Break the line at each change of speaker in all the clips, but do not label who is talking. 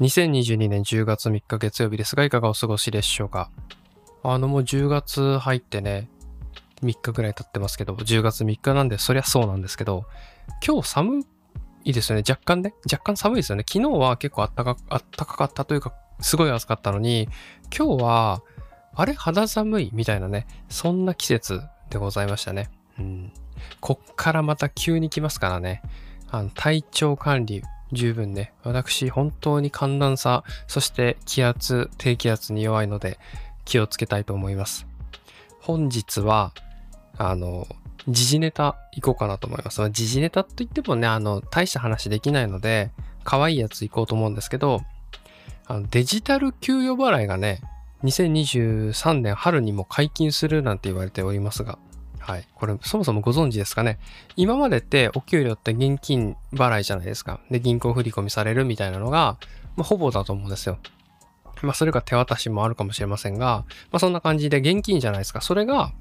2022年10月3日月曜日ですが、いかがお過ごしでしょうか？あの、もう10月入ってね、3日ぐらい経ってますけど、10月3日なんで、そりゃそうなんですけど、今日寒いですよね。若干ね。若干寒いですよね。昨日は結構あったかあったかかったというか、すごい暑かったのに、今日は、あれ？肌寒い？みたいなね、そんな季節でございましたね。うん。こっからまた急に来ますからね。あの体調管理、十分ね、私本当に寒暖差、そして気圧、低気圧に弱いので気をつけたいと思います。本日は、あの、時事ネタ行こうかなと思います。時事ネタといってもね、あの、大した話できないので、可愛いやつ行こうと思うんですけど、あのデジタル給与払いがね、2023年春にも解禁するなんて言われておりますが、はい。これ、そもそもご存知ですかね？今までってお給料って現金払いじゃないですか。で、銀行振り込みされるみたいなのが、まあ、ほぼだと思うんですよ。まあ、それが手渡しもあるかもしれませんが、まあ、そんな感じで現金じゃないですか。それが、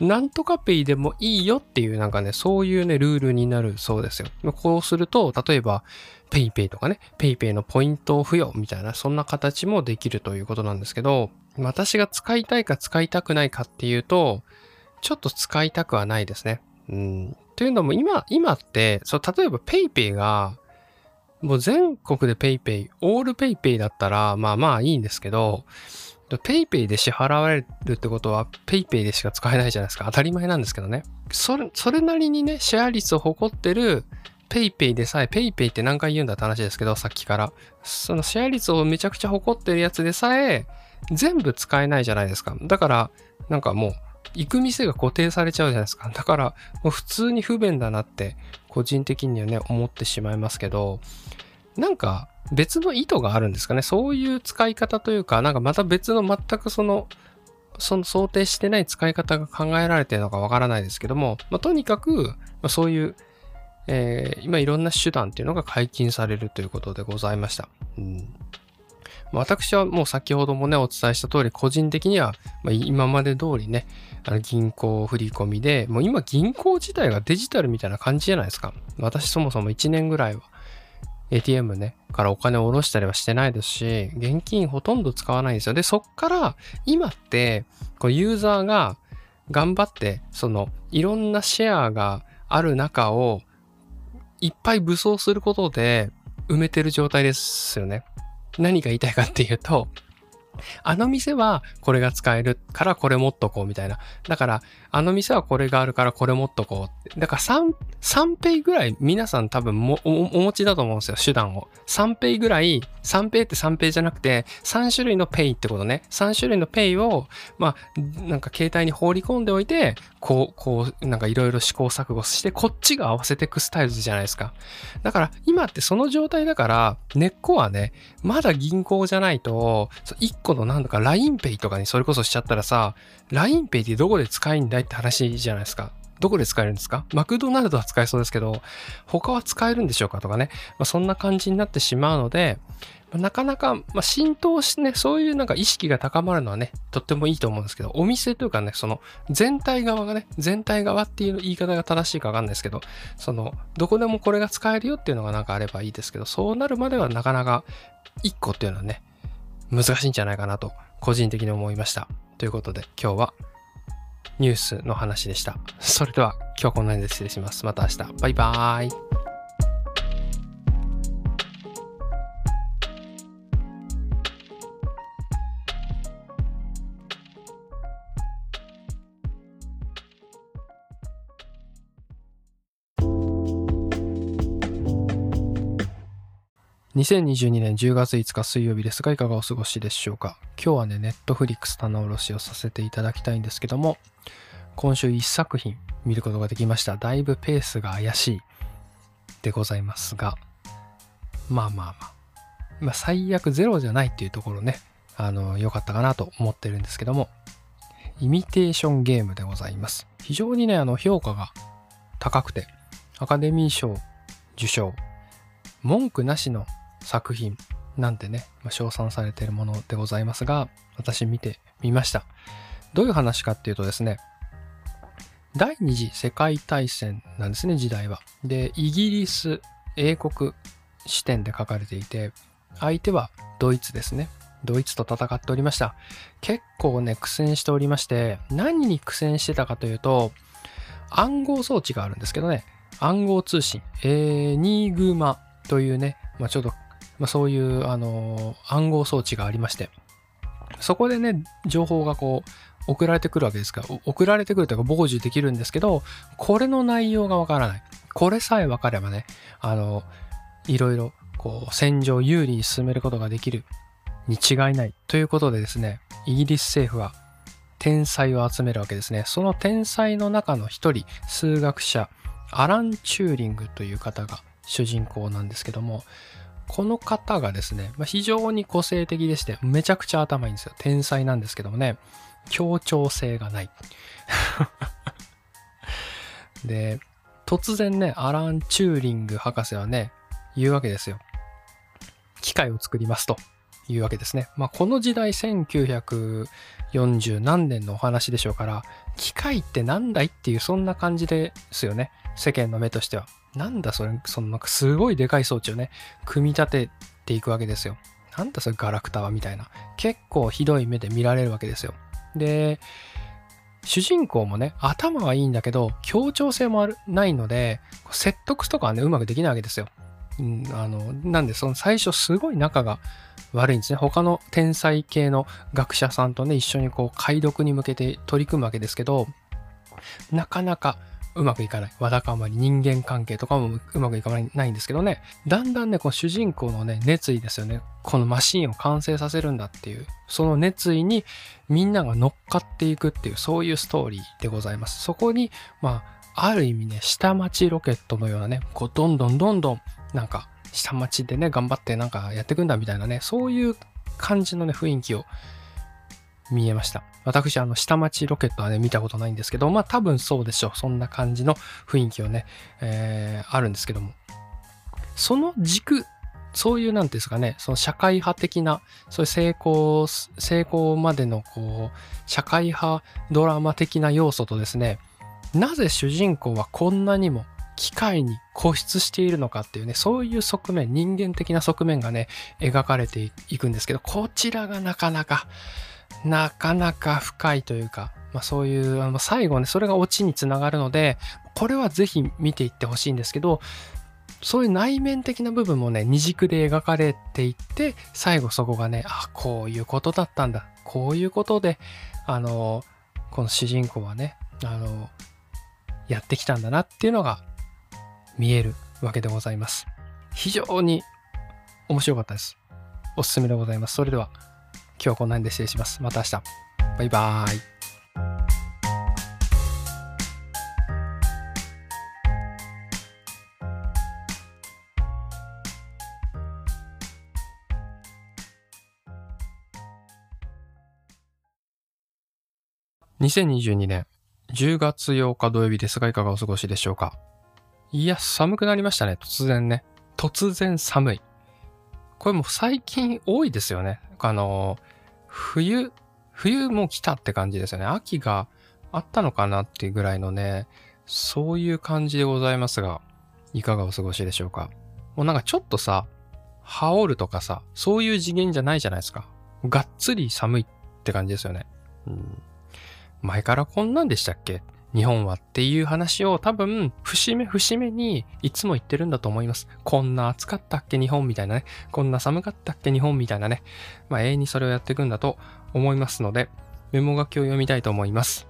なんとかペイでもいいよっていう、なんかね、そういうね、ルールになるそうですよ。こうすると、例えば、ペイペイとかね、ペイペイのポイントを付与みたいな、そんな形もできるということなんですけど、私が使いたいか使いたくないかっていうと、ちょっと使いたくはないですね。うん。というのも今、今って、そう、例えば PayPay が、もう全国で PayPay、オール PayPay だったら、まあまあいいんですけど、PayPay で支払われるってことは PayPay でしか使えないじゃないですか。当たり前なんですけどね。それ、それなりにね、シェア率を誇ってる PayPay でさえ、PayPay って何回言うんだって話ですけど、さっきから。そのシェア率をめちゃくちゃ誇ってるやつでさえ、全部使えないじゃないですか。だから、なんかもう、行く店が固定されちゃうじゃないですか。だから、普通に不便だなって、個人的にはね、思ってしまいますけど、なんか別の意図があるんですかね。そういう使い方というか、なんかまた別の全くその、その想定してない使い方が考えられてるのかわからないですけども、まあ、とにかく、そういう、えー、今いろんな手段っていうのが解禁されるということでございました。うん私はもう先ほどもね、お伝えした通り、個人的には、ま、今まで通りね、あの銀行振り込みで、もう今銀行自体がデジタルみたいな感じじゃないですか。私そもそも1年ぐらいは ATM ね、からお金を下ろしたりはしてないですし、現金ほとんど使わないんですよ。で、そっから今って、こうユーザーが頑張って、そのいろんなシェアがある中をいっぱい武装することで埋めてる状態ですよね。何が言いたいかっていうと、あの店はこれが使えるからこれ持っとこうみたいな。だから、あの店はこれがあるからこれ持っとこうって。だから3、3ペイぐらい皆さん多分もお持ちだと思うんですよ、手段を。3ペイぐらい、3ペイって3ペイじゃなくて、3種類のペイってことね。3種類のペイを、まあ、なんか携帯に放り込んでおいて、こう、こう、なんかいろいろ試行錯誤して、こっちが合わせていくスタイルじゃないですか。だから、今ってその状態だから、根っこはね、まだ銀行じゃないと、1個のなんだか l i n e イとかにそれこそしちゃったらさ、LINEPay ってどこで使えんだいって話じゃないですか。どこで使えるんですか？マクドナルドは使えそうですけど、他は使えるんでしょうかとかね。まあ、そんな感じになってしまうので、ま、なかなか、まあ、浸透してね、そういうなんか意識が高まるのはね、とってもいいと思うんですけど、お店というかね、その全体側がね、全体側っていう言い方が正しいかわかんないですけど、その、どこでもこれが使えるよっていうのがなんかあればいいですけど、そうなるまではなかなか1個っていうのはね、難しいんじゃないかなと、個人的に思いました。ということで、今日はニュースの話でした。それでは今日はこんなにで失礼します。また明日。バイバーイ。2022年10月5日水曜日ですが、いかがお過ごしでしょうか？今日はね、ネットフリックス棚卸しをさせていただきたいんですけども、今週1作品見ることができました。だいぶペースが怪しいでございますが、まあまあまあ、まあ、最悪ゼロじゃないっていうところね、あの、良かったかなと思ってるんですけども、イミテーションゲームでございます。非常にね、あの、評価が高くて、アカデミー賞受賞、文句なしの作品なんてね、まあ、称賛されているものでございますが、私見てみました。どういう話かっていうとですね、第二次世界大戦なんですね、時代は。で、イギリス、英国視点で書かれていて、相手はドイツですね。ドイツと戦っておりました。結構ね、苦戦しておりまして、何に苦戦してたかというと、暗号装置があるんですけどね、暗号通信、エニグマというね、まあ、ちょっと、まあ、そういう、あの、暗号装置がありまして、そこでね、情報がこう、送られてくるわけですから、送られてくるというか、傍受できるんですけど、これの内容がわからない。これさえわかればね、あの、いろいろ、こう、戦場を有利に進めることができるに違いない。ということでですね、イギリス政府は天才を集めるわけですね。その天才の中の一人、数学者、アラン・チューリングという方が主人公なんですけども、この方がですね、まあ、非常に個性的でして、めちゃくちゃ頭いいんですよ。天才なんですけどもね、協調性がない。で、突然ね、アラン・チューリング博士はね、言うわけですよ。機械を作りますというわけですね。まあ、この時代1940何年のお話でしょうから、機械ってなんだいっていう、そんな感じですよね。世間の目としては。なんだそれ、そのなんかすごいでかい装置をね、組み立てていくわけですよ。なんだそれガラクタはみたいな。結構ひどい目で見られるわけですよ。で、主人公もね、頭はいいんだけど、協調性もないので、説得とかはね、うまくできないわけですよ。うん、あの、なんで、その最初すごい仲が悪いんですね。他の天才系の学者さんとね、一緒にこう、解読に向けて取り組むわけですけど、なかなかうまくいかない。わだかまり、人間関係とかもうまくいかないんですけどね。だんだんね、この主人公のね、熱意ですよね。このマシンを完成させるんだっていう、その熱意にみんなが乗っかっていくっていう、そういうストーリーでございます。そこに、まあ、ある意味ね、下町ロケットのようなね、こう、どんどんどんどん、なんか、下町でね、頑張ってなんかやっていくんだみたいなね、そういう感じのね、雰囲気を見えました。私、あの、下町ロケットはね、見たことないんですけど、まあ多分そうでしょう。そんな感じの雰囲気をね、えー、あるんですけども。その軸、そういう、なんていうんですかね、その社会派的な、そういう成功、成功までの、こう、社会派ドラマ的な要素とですね、なぜ主人公はこんなにも機械に固執しているのかっていうね、そういう側面、人間的な側面がね、描かれていくんですけど、こちらがなかなか、なかなか深いというか、まあそういう、あの最後ね、それがオチにつながるので、これはぜひ見ていってほしいんですけど、そういう内面的な部分もね、二軸で描かれていって、最後そこがね、あ、こういうことだったんだ。こういうことで、あの、この主人公はね、あの、やってきたんだなっていうのが見えるわけでございます。非常に面白かったです。おすすめでございます。それでは、今日はこんなにで失礼します。また明日。バイバーイ。2022年10月8日土曜日ですがいかがお過ごしでしょうか？いや、寒くなりましたね。突然ね。突然寒い。これも最近多いですよね。あの、冬、冬も来たって感じですよね。秋があったのかなっていうぐらいのね、そういう感じでございますが、いかがお過ごしでしょうか。もうなんかちょっとさ、羽織るとかさ、そういう次元じゃないじゃないですか。がっつり寒いって感じですよね。うん、前からこんなんでしたっけ？日本はっていう話を多分、節目節目にいつも言ってるんだと思います。こんな暑かったっけ日本みたいなね。こんな寒かったっけ日本みたいなね。まあ永遠にそれをやっていくんだと思いますので、メモ書きを読みたいと思います。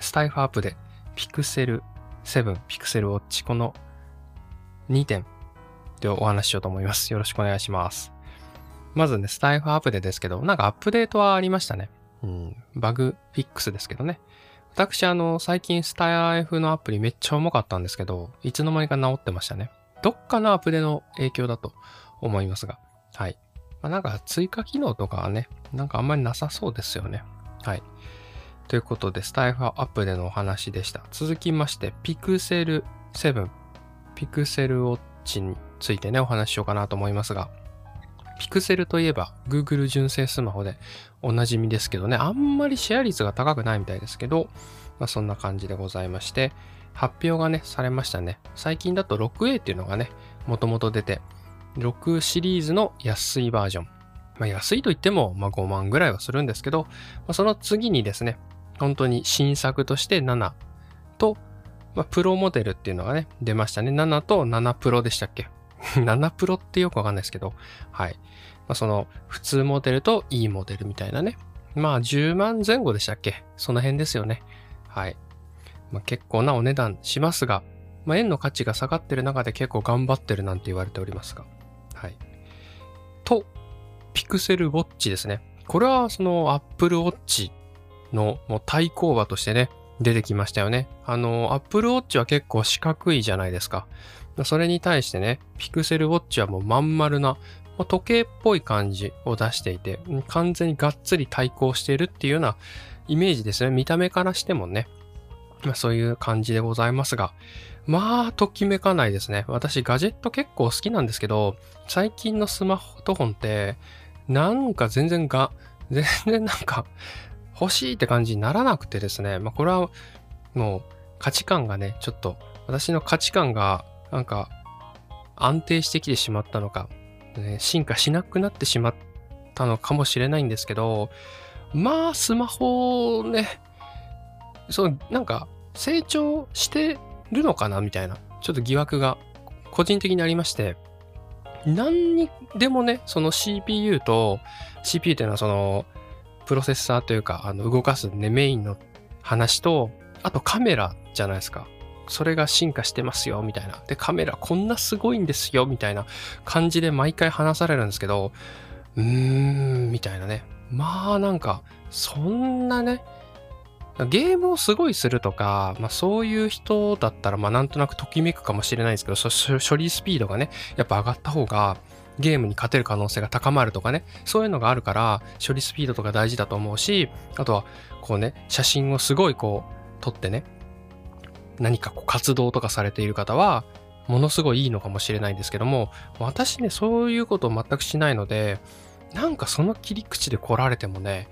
スタイフアップで、ピクセル7、ピクセルウォッチ、この2点でお話ししようと思います。よろしくお願いします。まずね、スタイフアップでですけど、なんかアップデートはありましたね。うん、バグフィックスですけどね。私、あの、最近スタイフのアプリめっちゃ重かったんですけど、いつの間にか治ってましたね。どっかのアプデの影響だと思いますが。はい。まあ、なんか追加機能とかはね、なんかあんまりなさそうですよね。はい。ということで、スタイフアップでのお話でした。続きまして、ピクセル7、ピクセルウォッチについてね、お話ししようかなと思いますが、ピクセルといえば Google 純正スマホでおなじみですけどね、あんまりシェア率が高くないみたいですけど、まあ、そんな感じでございまして、発表がね、されましたね。最近だと 6A っていうのがね、もともと出て、6シリーズの安いバージョン。まあ、安いと言っても、まあ、5万ぐらいはするんですけど、まあ、その次にですね、本当に新作として7と、まあ、プロモデルっていうのがね、出ましたね。7と7プロでしたっけ ?7 プロってよくわかんないですけど、はい。まあ、その、普通モデルといいモデルみたいなね。まあ、10万前後でしたっけ？その辺ですよね。はい。まあ、結構なお値段しますが、まあ、円の価値が下がってる中で結構頑張ってるなんて言われておりますが。はい。と、ピクセルウォッチですね。これはその Apple Watch のもう対抗馬としてね、出てきましたよね。あの、Apple Watch は結構四角いじゃないですか。それに対してね、ピクセルウォッチはもうまん丸なま、時計っぽい感じを出していて、完全にがっつり対抗しているっていうようなイメージですね。見た目からしてもね。まあ、そういう感じでございますが、まあ、ときめかないですね。私、ガジェット結構好きなんですけど、最近のスマートフォンって、なんか全然が、全然なんか、欲しいって感じにならなくてですね、まあ、これはもう価値観がね、ちょっと私の価値観がなんか安定してきてしまったのか、ね、進化しなくなってしまったのかもしれないんですけど、まあスマホね、そう、なんか成長してるのかなみたいな、ちょっと疑惑が個人的にありまして、何にでもね、その CPU と、CPU っていうのはそのプロセッサーというか、あの、動かすね、メインの話と、あとカメラじゃないですか。それが進化してますよ、みたいな。で、カメラこんなすごいんですよ、みたいな感じで毎回話されるんですけど、うーん、みたいなね。まあなんか、そんなね、ゲームをすごいするとか、まあそういう人だったら、まあなんとなくときめくかもしれないですけど、処理スピードがね、やっぱ上がった方が、ゲームに勝てる可能性が高まるとかね、そういうのがあるから、処理スピードとか大事だと思うし、あとは、こうね、写真をすごいこう、撮ってね、何かこう活動とかされている方は、ものすごいいいのかもしれないんですけども、私ね、そういうことを全くしないので、なんかその切り口で来られてもね、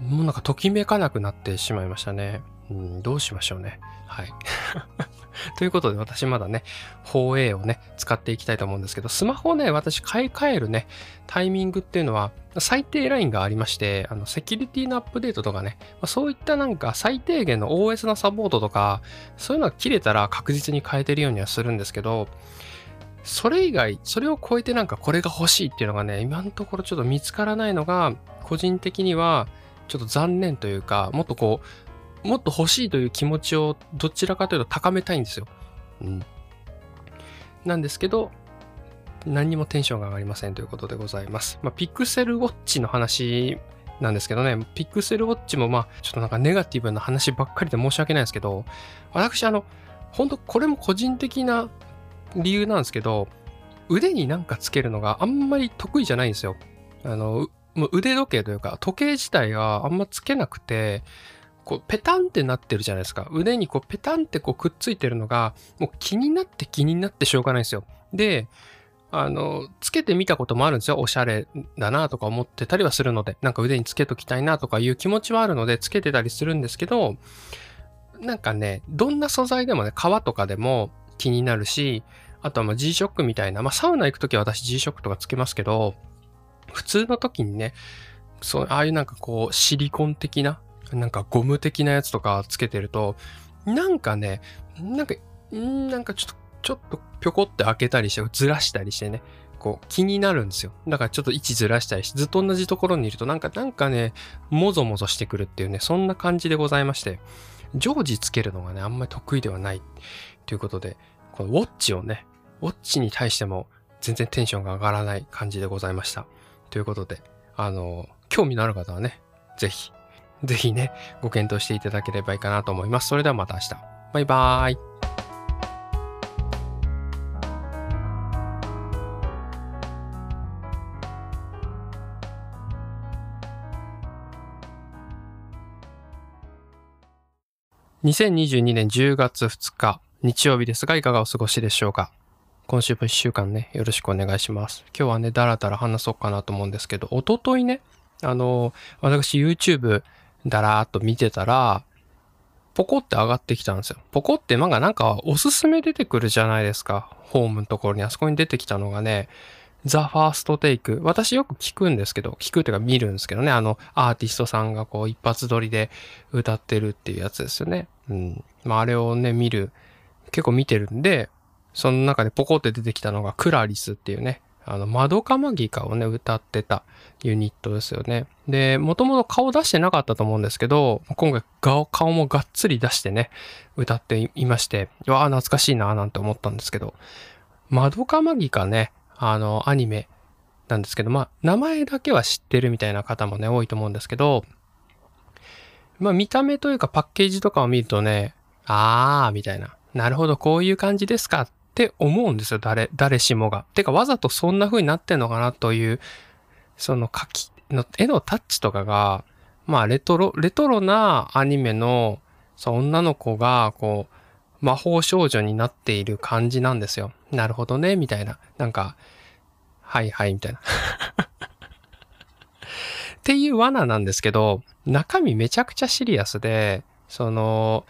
もうなんかときめかなくなってしまいましたね。うん、どうしましょうね。はい。ということで私まだね、4A をね、使っていきたいと思うんですけど、スマホをね、私買い替えるね、タイミングっていうのは、最低ラインがありまして、あの、セキュリティのアップデートとかね、ま、そういったなんか最低限の OS のサポートとか、そういうのが切れたら確実に変えてるようにはするんですけど、それ以外、それを超えてなんかこれが欲しいっていうのがね、今のところちょっと見つからないのが、個人的にはちょっと残念というか、もっとこう、もっと欲しいという気持ちをどちらかというと高めたいんですよ。うん。なんですけど、何にもテンションが上がりませんということでございます。まあ、ピクセルウォッチの話なんですけどね、ピクセルウォッチもまあ、ちょっとなんかネガティブな話ばっかりで申し訳ないですけど、私あの、本当これも個人的な理由なんですけど、腕になんかつけるのがあんまり得意じゃないんですよ。あの、もう腕時計というか、時計自体があんまつけなくて、こうペタンってなってるじゃないですか。腕にこうペタンってこうくっついてるのが、もう気になって気になってしょうがないんですよ。で、あの、つけてみたこともあるんですよ。おしゃれだなとか思ってたりはするので、なんか腕につけときたいなとかいう気持ちはあるので、つけてたりするんですけど、なんかね、どんな素材でもね、革とかでも気になるし、あとはまあ G-SHOCK みたいな、まあサウナ行くときは私 G-SHOCK とかつけますけど、普通の時にね、そう、ああいうなんかこうシリコン的ななんかゴム的なやつとかつけてると、なんかね、なんか、なんかちょっと、ちょっとぴょこって開けたりして、ずらしたりしてね、こう気になるんですよ。だからちょっと位置ずらしたりして、ずっと同じところにいるとなんか、なんかね、もぞもぞしてくるっていうね、そんな感じでございまして、常時つけるのがね、あんまり得意ではないということで、このウォッチをね、ウォッチに対しても全然テンションが上がらない感じでございました。ということで、あの、興味のある方はね、ぜひ ぜひね、ご検討していただければいいかなと思います。それではまた明日。バイバーイ。2022年10月2日、日曜日ですが、いかがお過ごしでしょうか今週も1週間ね、よろしくお願いします。今日はね、だらだら話そうかなと思うんですけど、おとといね、あの、私 YouTube だらーっと見てたら、ポコって上がってきたんですよ。ポコって漫画なんかおすすめ出てくるじゃないですか。ホームのところにあそこに出てきたのがね、ザ・ファーストテイク。私よく聞くんですけど、聞くっていうか見るんですけどね、あの、アーティストさんがこう一発撮りで歌ってるっていうやつですよね。うん。まあ、あれをね、見る、結構見てるんで、その中でポコって出てきたのがクラリスっていうね、あの、窓かマギカをね、歌ってたユニットですよね。で、もともと顔出してなかったと思うんですけど、今回顔顔もがっつり出してね、歌っていまして、わあ、懐かしいななんて思ったんですけど、窓かマギカね、あの、アニメなんですけど、まあ、名前だけは知ってるみたいな方もね、多いと思うんですけど、まあ、見た目というかパッケージとかを見るとね、あー、みたいな。なるほど、こういう感じですかっって思うんですよ、誰、誰しもが。てか、わざとそんな風になってんのかなという、その書き、の絵のタッチとかが、まあ、レトロ、レトロなアニメの、そう、女の子が、こう、魔法少女になっている感じなんですよ。なるほどね、みたいな。なんか、はいはい、みたいな。っていう罠なんですけど、中身めちゃくちゃシリアスで、その、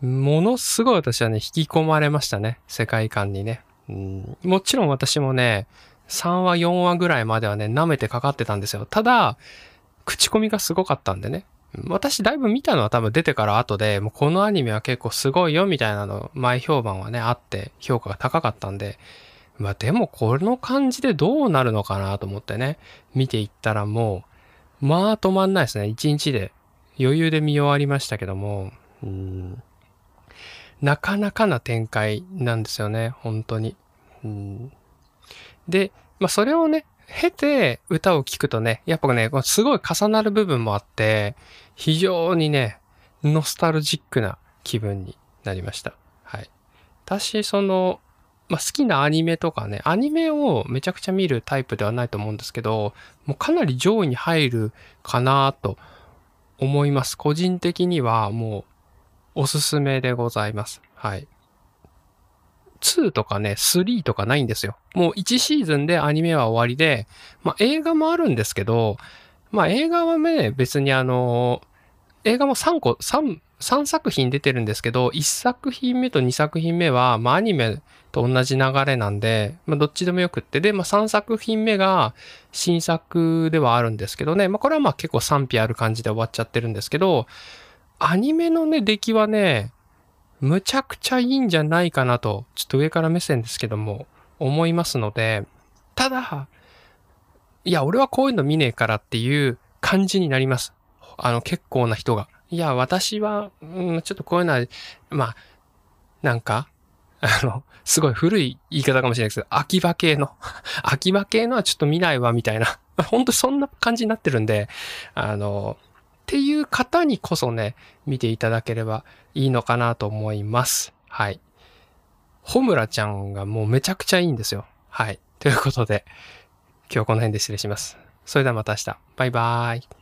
ものすごい私はね、引き込まれましたね。世界観にね。うん、もちろん私もね、3話、4話ぐらいまではね、舐めてかかってたんですよ。ただ、口コミがすごかったんでね。私だいぶ見たのは多分出てから後で、もうこのアニメは結構すごいよみたいなの、前評判はね、あって評価が高かったんで、まあでもこの感じでどうなるのかなと思ってね、見ていったらもう、まあ止まんないですね。1日で余裕で見終わりましたけども、うんなかなかな展開なんですよね、本当に。うん、で、まあそれをね、経て歌を聴くとね、やっぱね、すごい重なる部分もあって、非常にね、ノスタルジックな気分になりました。はい。私、その、まあ、好きなアニメとかね、アニメをめちゃくちゃ見るタイプではないと思うんですけど、もうかなり上位に入るかなと思います。個人的にはもうおすすめでございます。はい。2とかね、3とかないんですよ。もう1シーズンでアニメは終わりで、まあ映画もあるんですけど、まあ映画はね、別にあの、映画も3個、3、3作品出てるんですけど、1作品目と2作品目は、まあアニメと同じ流れなんで、まあどっちでもよくって、で、まあ3作品目が新作ではあるんですけどね、まあこれはまあ結構賛否ある感じで終わっちゃってるんですけど、アニメのね、出来はね、むちゃくちゃいいんじゃないかなと、ちょっと上から目線ですけども、思いますので、ただ、いや、俺はこういうの見ねえからっていう感じになります。あの、結構な人が。いや、私は、うん、ちょっとこういうのは、まあ、なんか、あの、すごい古い言い方かもしれないですけど、秋葉系の、秋葉系のはちょっと見ないわ、みたいな。本当そんな感じになってるんで、あの、っていう方にこそね、見ていただければいいのかなと思います。はい。ホムラちゃんがもうめちゃくちゃいいんですよ。はい。ということで、今日はこの辺で失礼します。それではまた明日。バイバーイ。